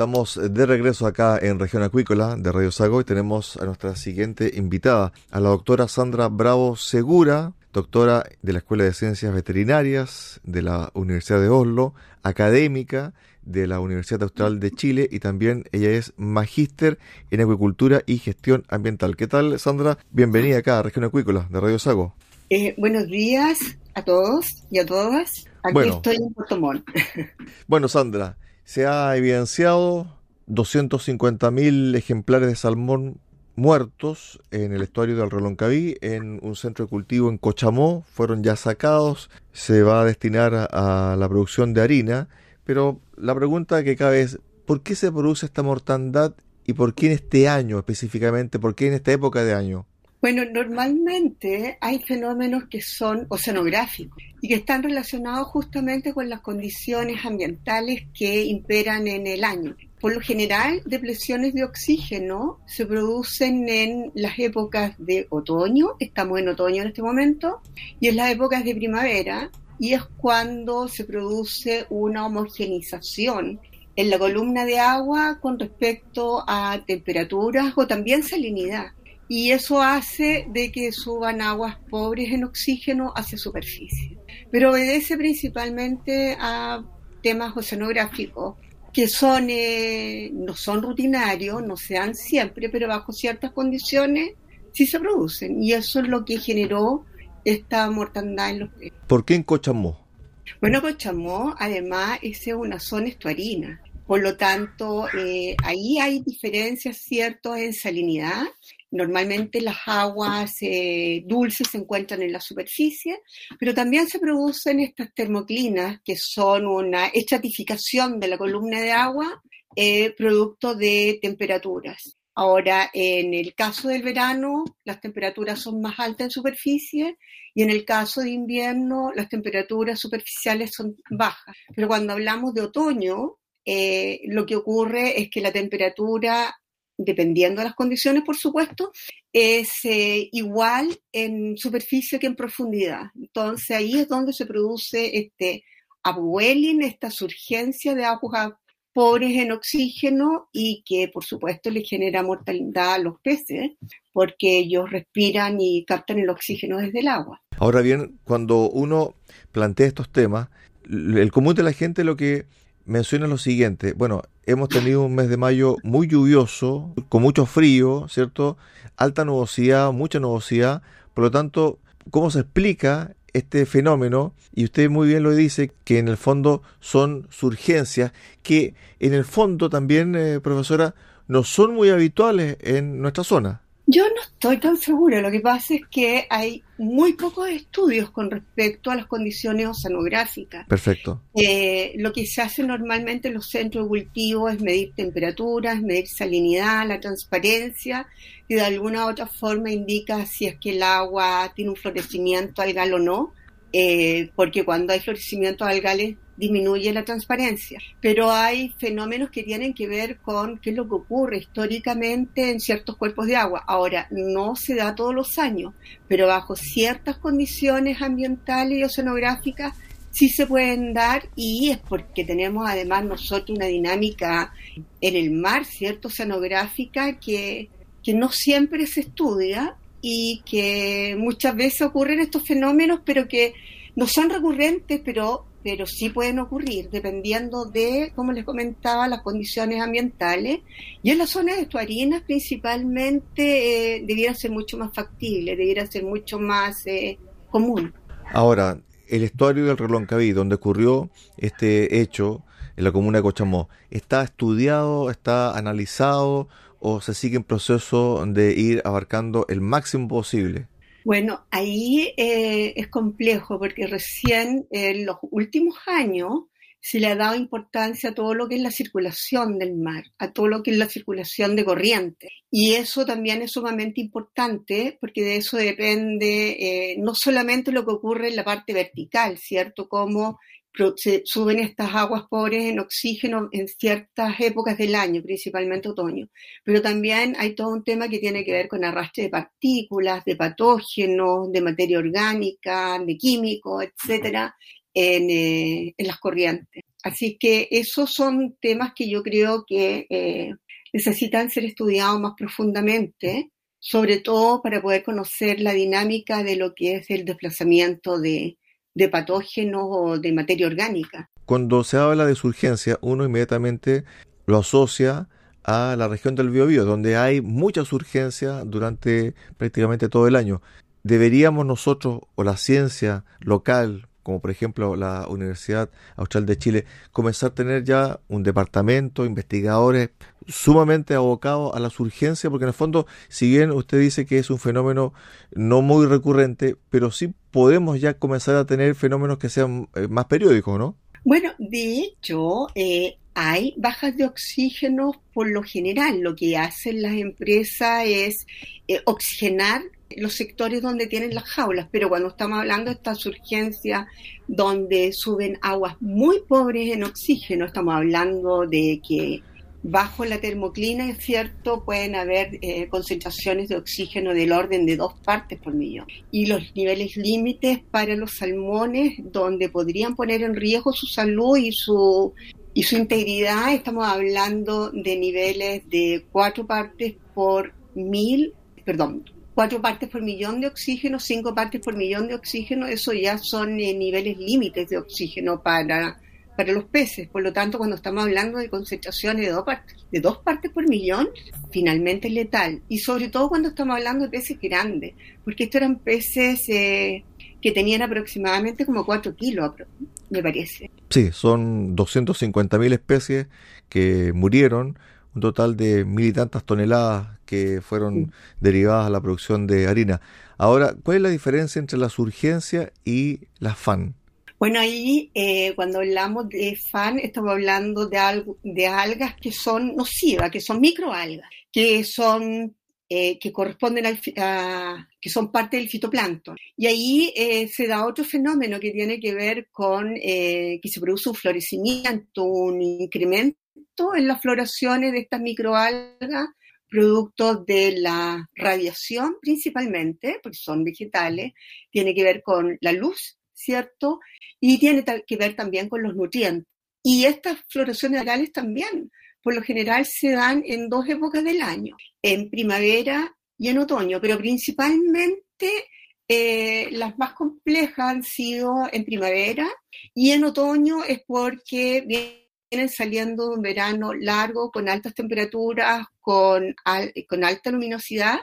Estamos de regreso acá en Región Acuícola de Radio Sago y tenemos a nuestra siguiente invitada, a la doctora Sandra Bravo Segura, doctora de la Escuela de Ciencias Veterinarias de la Universidad de Oslo, académica de la Universidad Austral de Chile y también ella es magíster en acuicultura y gestión ambiental. ¿Qué tal, Sandra? Bienvenida acá a Región Acuícola de Radio Sago. Eh, buenos días a todos y a todas. Aquí estoy en Puerto Montt. bueno, Sandra, se ha evidenciado 250.000 ejemplares de salmón muertos en el estuario del Reloncaví, en un centro de cultivo en Cochamó, fueron ya sacados, se va a destinar a, la producción de harina, pero la pregunta que cabe es, ¿por qué se produce esta mortandad y por qué en este año específicamente, por qué en esta época de año? Bueno, normalmente hay fenómenos que son oceanográficos y que están relacionados justamente con las condiciones ambientales que imperan en el año. Por lo general, depleciones de oxígeno se producen en las épocas de otoño, estamos en otoño en este momento, y en las épocas de primavera, y es cuando se produce una homogenización en la columna de agua con respecto a temperaturas o también salinidad. Y eso hace de que suban aguas pobres en oxígeno hacia superficie. Pero obedece principalmente a temas oceanográficos que son, eh, no son rutinarios, no se dan siempre, pero bajo ciertas condiciones sí se producen. Y eso es lo que generó esta mortandad en los peces. ¿Por qué en Cochamó? Bueno, Cochamó además es una zona estuarina. Por lo tanto, eh, ahí hay diferencias, ¿cierto?, en salinidad Normalmente las aguas eh, dulces se encuentran en la superficie, pero también se producen estas termoclinas, que son una estratificación de la columna de agua eh, producto de temperaturas. Ahora, en el caso del verano, las temperaturas son más altas en superficie y en el caso de invierno, las temperaturas superficiales son bajas. Pero cuando hablamos de otoño, eh, lo que ocurre es que la temperatura dependiendo de las condiciones, por supuesto, es eh, igual en superficie que en profundidad. Entonces ahí es donde se produce este upwelling, esta surgencia de aguas pobres en oxígeno y que por supuesto le genera mortalidad a los peces porque ellos respiran y captan el oxígeno desde el agua. Ahora bien, cuando uno plantea estos temas, el común de la gente lo que menciona lo siguiente. Bueno, hemos tenido un mes de mayo muy lluvioso, con mucho frío, ¿cierto? Alta nubosidad, mucha nubosidad. Por lo tanto, ¿cómo se explica este fenómeno? Y usted muy bien lo dice, que en el fondo son surgencias, que en el fondo también, eh, profesora, no son muy habituales en nuestra zona. Yo no estoy tan segura. Lo que pasa es que hay muy pocos estudios con respecto a las condiciones oceanográficas. Perfecto. Eh, lo que se hace normalmente en los centros de cultivo es medir temperaturas, medir salinidad, la transparencia y de alguna u otra forma indica si es que el agua tiene un florecimiento algal o no. Eh, porque cuando hay florecimientos algales disminuye la transparencia. Pero hay fenómenos que tienen que ver con qué es lo que ocurre históricamente en ciertos cuerpos de agua. Ahora, no se da todos los años, pero bajo ciertas condiciones ambientales y oceanográficas sí se pueden dar y es porque tenemos además nosotros una dinámica en el mar, ¿cierto? Oceanográfica que, que no siempre se estudia y que muchas veces ocurren estos fenómenos, pero que no son recurrentes, pero, pero sí pueden ocurrir, dependiendo de, como les comentaba, las condiciones ambientales. Y en las zonas estuarinas principalmente eh, debiera ser mucho más factible, debiera ser mucho más eh, común. Ahora, el estuario del Reloncaví, donde ocurrió este hecho en la comuna de Cochamó, ¿está estudiado, está analizado o se sigue en proceso de ir abarcando el máximo posible? Bueno, ahí eh, es complejo porque recién en los últimos años se le ha dado importancia a todo lo que es la circulación del mar, a todo lo que es la circulación de corriente. Y eso también es sumamente importante porque de eso depende eh, no solamente lo que ocurre en la parte vertical, ¿cierto? Como suben estas aguas pobres en oxígeno en ciertas épocas del año, principalmente otoño. Pero también hay todo un tema que tiene que ver con arrastre de partículas, de patógenos, de materia orgánica, de químicos, etcétera, en, eh, en las corrientes. Así que esos son temas que yo creo que eh, necesitan ser estudiados más profundamente, sobre todo para poder conocer la dinámica de lo que es el desplazamiento de, de patógenos o de materia orgánica. Cuando se habla de surgencia, uno inmediatamente lo asocia a la región del Biobío, donde hay mucha urgencia durante prácticamente todo el año. ¿Deberíamos nosotros o la ciencia local, como por ejemplo la Universidad Austral de Chile, comenzar a tener ya un departamento, investigadores sumamente abocados a la urgencias, porque en el fondo, si bien usted dice que es un fenómeno no muy recurrente, pero sí podemos ya comenzar a tener fenómenos que sean eh, más periódicos, ¿no? Bueno, de hecho, eh, hay bajas de oxígeno por lo general. Lo que hacen las empresas es eh, oxigenar los sectores donde tienen las jaulas, pero cuando estamos hablando de estas urgencias donde suben aguas muy pobres en oxígeno, estamos hablando de que bajo la termoclina, es cierto, pueden haber eh, concentraciones de oxígeno del orden de dos partes por millón. Y los niveles límites para los salmones, donde podrían poner en riesgo su salud y su, y su integridad, estamos hablando de niveles de cuatro partes por mil, perdón, cuatro partes por millón de oxígeno, cinco partes por millón de oxígeno, eso ya son eh, niveles límites de oxígeno para, para los peces. Por lo tanto, cuando estamos hablando de concentraciones de dos, partes, de dos partes por millón, finalmente es letal. Y sobre todo cuando estamos hablando de peces grandes, porque estos eran peces eh, que tenían aproximadamente como cuatro kilos, me parece. Sí, son 250.000 especies que murieron un total de mil y tantas toneladas que fueron derivadas a la producción de harina. Ahora, ¿cuál es la diferencia entre las urgencias y las FAN? Bueno, ahí eh, cuando hablamos de FAN estamos hablando de, de algas que son nocivas, que son microalgas, que son eh, que corresponden a, que son parte del fitoplancton. Y ahí eh, se da otro fenómeno que tiene que ver con que se produce un florecimiento, un incremento en las floraciones de estas microalgas, producto de la radiación principalmente, porque son vegetales, tiene que ver con la luz, ¿cierto? Y tiene que ver también con los nutrientes. Y estas floraciones orales también, por lo general, se dan en dos épocas del año, en primavera y en otoño, pero principalmente eh, las más complejas han sido en primavera y en otoño es porque vienen saliendo de un verano largo, con altas temperaturas, con, con alta luminosidad,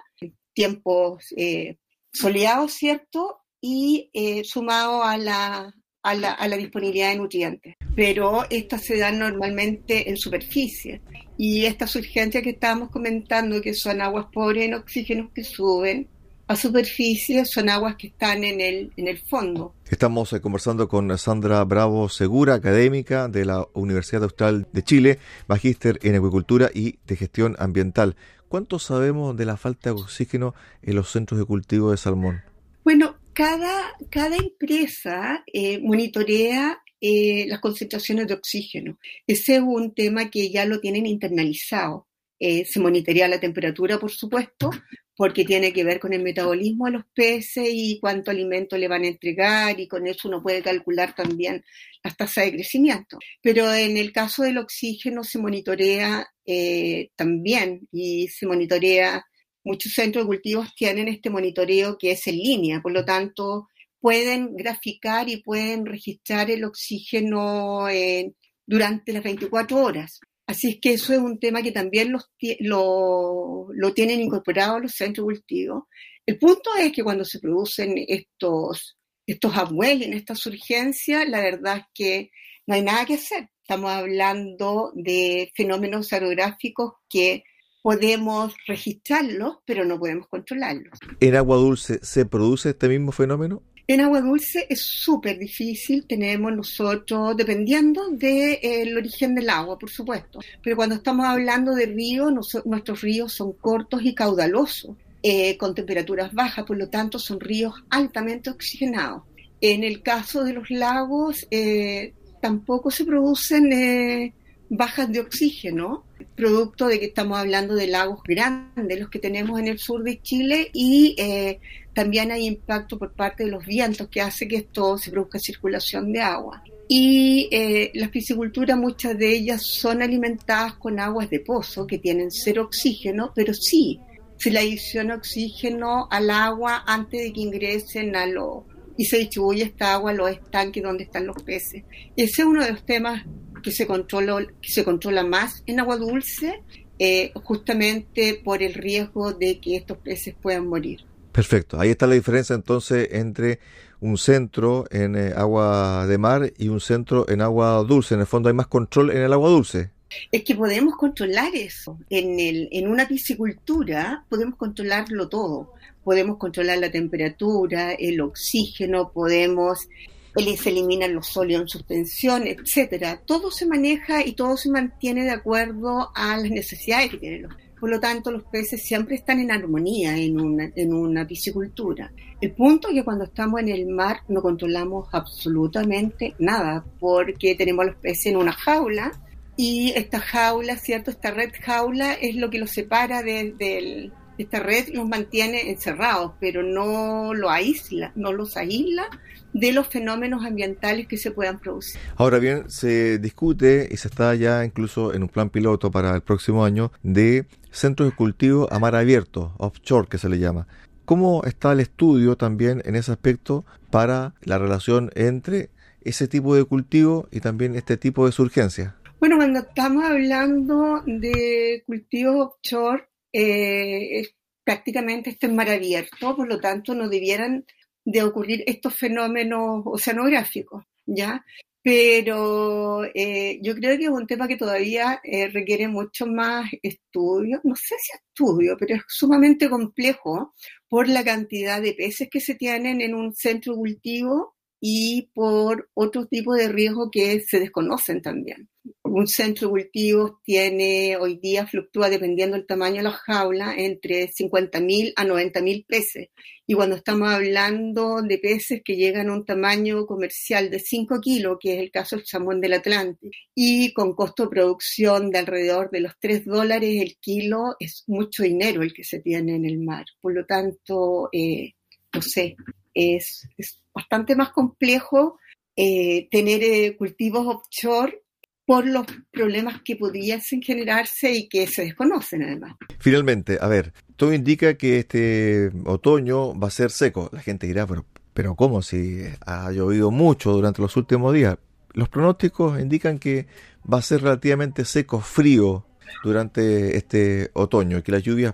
tiempos eh, soleados, ¿cierto? Y eh, sumado a la, a, la, a la disponibilidad de nutrientes. Pero estas se dan normalmente en superficie. Y estas urgencias que estábamos comentando, que son aguas pobres en oxígeno que suben, a superficie son aguas que están en el, en el fondo. Estamos eh, conversando con Sandra Bravo Segura, académica de la Universidad Austral de Chile, magíster en acuicultura y de gestión ambiental. ¿Cuánto sabemos de la falta de oxígeno en los centros de cultivo de salmón? Bueno, cada, cada empresa eh, monitorea eh, las concentraciones de oxígeno. Ese es un tema que ya lo tienen internalizado. Eh, se monitorea la temperatura, por supuesto, porque tiene que ver con el metabolismo de los peces y cuánto alimento le van a entregar y con eso uno puede calcular también las tasas de crecimiento. Pero en el caso del oxígeno se monitorea también y se monitorea, muchos centros de cultivos tienen este monitoreo que es en línea, por lo tanto pueden graficar y pueden registrar el oxígeno durante las 24 horas. Así es que eso es un tema que también los, lo, lo, tienen incorporado los centros de cultivo. El punto es que cuando se producen estos, estos en estas urgencias, la verdad es que no hay nada que hacer. Estamos hablando de fenómenos aerográficos que podemos registrarlos, pero no podemos controlarlos. ¿En agua dulce se produce este mismo fenómeno? En agua dulce es súper difícil, tenemos nosotros, dependiendo del eh, origen del agua, por supuesto, pero cuando estamos hablando de ríos, nuestros ríos son cortos y caudalosos, eh, con temperaturas bajas, por lo tanto son ríos altamente oxigenados. En el caso de los lagos, eh, tampoco se producen bajas de oxígeno, producto de que estamos hablando de lagos grandes, los que tenemos en el sur de Chile, y también hay impacto por parte de los vientos que hace que esto se produzca circulación de agua. Y eh, las pisciculturas, muchas de ellas son alimentadas con aguas de pozo que tienen cero oxígeno, pero sí se le adiciona oxígeno al agua antes de que ingresen a lo y se distribuye esta agua a los estanques donde están los peces. Ese es uno de los temas que se controla, que se controla más en agua dulce, eh, justamente por el riesgo de que estos peces puedan morir. Perfecto. Ahí está la diferencia entonces entre un centro en eh, agua de mar y un centro en agua dulce. En el fondo hay más control en el agua dulce. Es que podemos controlar eso. En, el, en una piscicultura podemos controlarlo todo. Podemos controlar la temperatura, el oxígeno, podemos se eliminan los sólidos en suspensión, etcétera. Todo se maneja y todo se mantiene de acuerdo a las necesidades que tienen los por lo tanto, los peces siempre están en armonía en una, en una piscicultura. El punto es que cuando estamos en el mar no controlamos absolutamente nada, porque tenemos a los peces en una jaula y esta jaula, ¿cierto? Esta red jaula es lo que los separa de, esta red los mantiene encerrados, pero no lo aísla, no los aísla de los fenómenos ambientales que se puedan producir. Ahora bien, se discute y se está ya incluso en un plan piloto para el próximo año de centros de cultivo a mar abierto, offshore que se le llama. ¿Cómo está el estudio también en ese aspecto para la relación entre ese tipo de cultivo y también este tipo de surgencia? Bueno, cuando estamos hablando de cultivo offshore, eh, prácticamente este es mar abierto, por lo tanto no debieran de ocurrir estos fenómenos oceanográficos, ¿ya? Pero eh, yo creo que es un tema que todavía eh, requiere mucho más estudio, no sé si estudio, pero es sumamente complejo por la cantidad de peces que se tienen en un centro cultivo y por otro tipo de riesgo que se desconocen también. Un centro de cultivos tiene, hoy día fluctúa dependiendo del tamaño de la jaula, entre 50.000 a 90.000 peces. Y cuando estamos hablando de peces que llegan a un tamaño comercial de 5 kilos, que es el caso del salmón del Atlántico, y con costo de producción de alrededor de los 3 dólares el kilo, es mucho dinero el que se tiene en el mar. Por lo tanto, eh, no sé, es, bastante más complejo eh, tener eh, cultivos offshore por los problemas que pudiesen generarse y que se desconocen además. Finalmente, a ver, todo indica que este otoño va a ser seco. La gente dirá, pero, pero ¿cómo si ha llovido mucho durante los últimos días? Los pronósticos indican que va a ser relativamente seco, frío durante este otoño, que las lluvias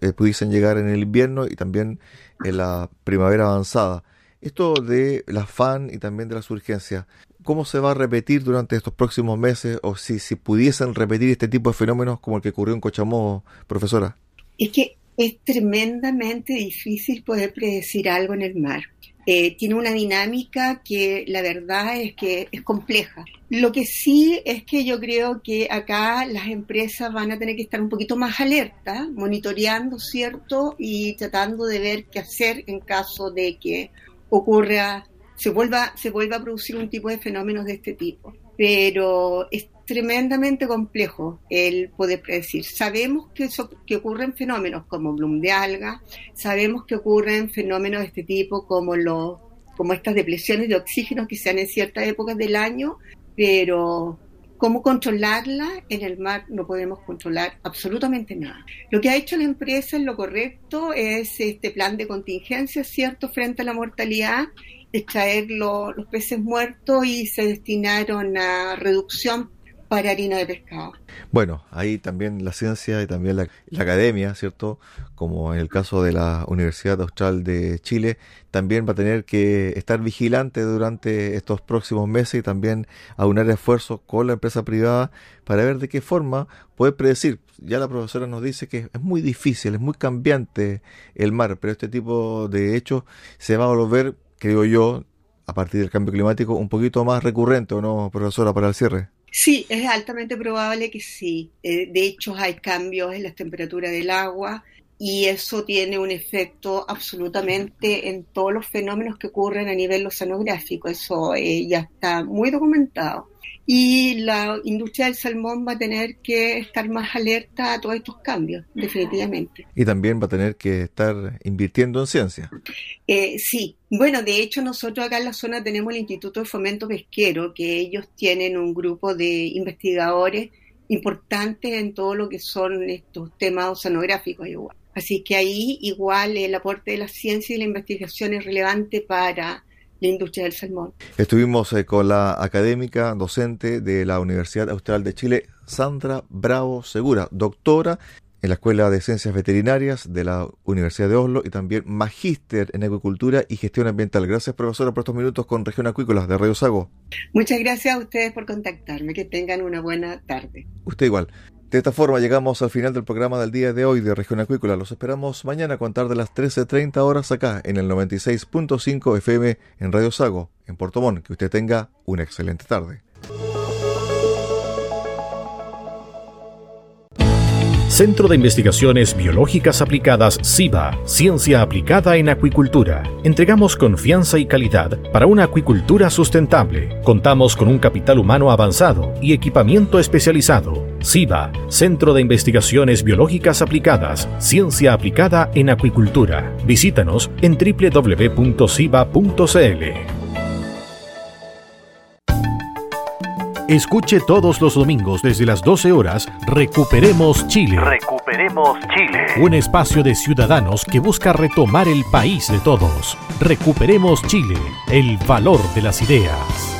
eh, pudiesen llegar en el invierno y también en la primavera avanzada. Esto de la FAN y también de las urgencias, ¿cómo se va a repetir durante estos próximos meses o si, si pudiesen repetir este tipo de fenómenos como el que ocurrió en Cochamó, profesora? Es que es tremendamente difícil poder predecir algo en el mar. Eh, tiene una dinámica que la verdad es que es compleja. Lo que sí es que yo creo que acá las empresas van a tener que estar un poquito más alertas, monitoreando, ¿cierto? Y tratando de ver qué hacer en caso de que ocurra, se vuelva, se vuelva a producir un tipo de fenómenos de este tipo. Pero es tremendamente complejo el poder predecir. Sabemos que, ocurren fenómenos como bloom de alga, sabemos que ocurren fenómenos de este tipo como los como estas depresiones de oxígeno que se dan en ciertas épocas del año, pero cómo controlarla en el mar no podemos controlar absolutamente nada. Lo que ha hecho la empresa en lo correcto es este plan de contingencia, ¿cierto?, frente a la mortalidad, extraer los peces muertos y se destinaron a reducción para harina de pescado. Bueno, ahí también la ciencia y también la, academia, ¿cierto? Como en el caso de la Universidad Austral de Chile, también va a tener que estar vigilante durante estos próximos meses y también aunar esfuerzos con la empresa privada para ver de qué forma puede predecir. Ya la profesora nos dice que es muy difícil, es muy cambiante el mar, pero este tipo de hechos se va a volver, creo yo, a partir del cambio climático, un poquito más recurrente, ¿o no, profesora, para el cierre? Sí, es altamente probable que sí. Eh, de hecho, hay cambios en la temperatura del agua y eso tiene un efecto absolutamente en todos los fenómenos que ocurren a nivel oceanográfico. Eso eh, ya está muy documentado y la industria del salmón va a tener que estar más alerta a todos estos cambios, definitivamente. Y también va a tener que estar invirtiendo en ciencia. Eh, sí, bueno, de hecho nosotros acá en la zona tenemos el Instituto de Fomento Pesquero, que ellos tienen un grupo de investigadores importantes en todo lo que son estos temas oceanográficos igual. Así que ahí igual el aporte de la ciencia y la investigación es relevante para la industria del salmón. Estuvimos eh, con la académica docente de la Universidad Austral de Chile, Sandra Bravo Segura, doctora en la Escuela de Ciencias Veterinarias de la Universidad de Oslo y también magíster en Acuicultura y Gestión Ambiental. Gracias, profesora, por estos minutos con Región Acuícola de Radio Sago. Muchas gracias a ustedes por contactarme. Que tengan una buena tarde. Usted igual. De esta forma llegamos al final del programa del día de hoy de Región Acuícola. Los esperamos mañana a contar de las 13.30 horas acá en el 96.5 FM en Radio Sago, en Puerto Montt. Que usted tenga una excelente tarde. Centro de Investigaciones Biológicas Aplicadas CIBA, Ciencia Aplicada en Acuicultura. Entregamos confianza y calidad para una acuicultura sustentable. Contamos con un capital humano avanzado y equipamiento especializado. CIBA, Centro de Investigaciones Biológicas Aplicadas, Ciencia Aplicada en Acuicultura. Visítanos en www.ciba.cl. Escuche todos los domingos desde las 12 horas Recuperemos Chile. Recuperemos Chile. Un espacio de ciudadanos que busca retomar el país de todos. Recuperemos Chile, el valor de las ideas.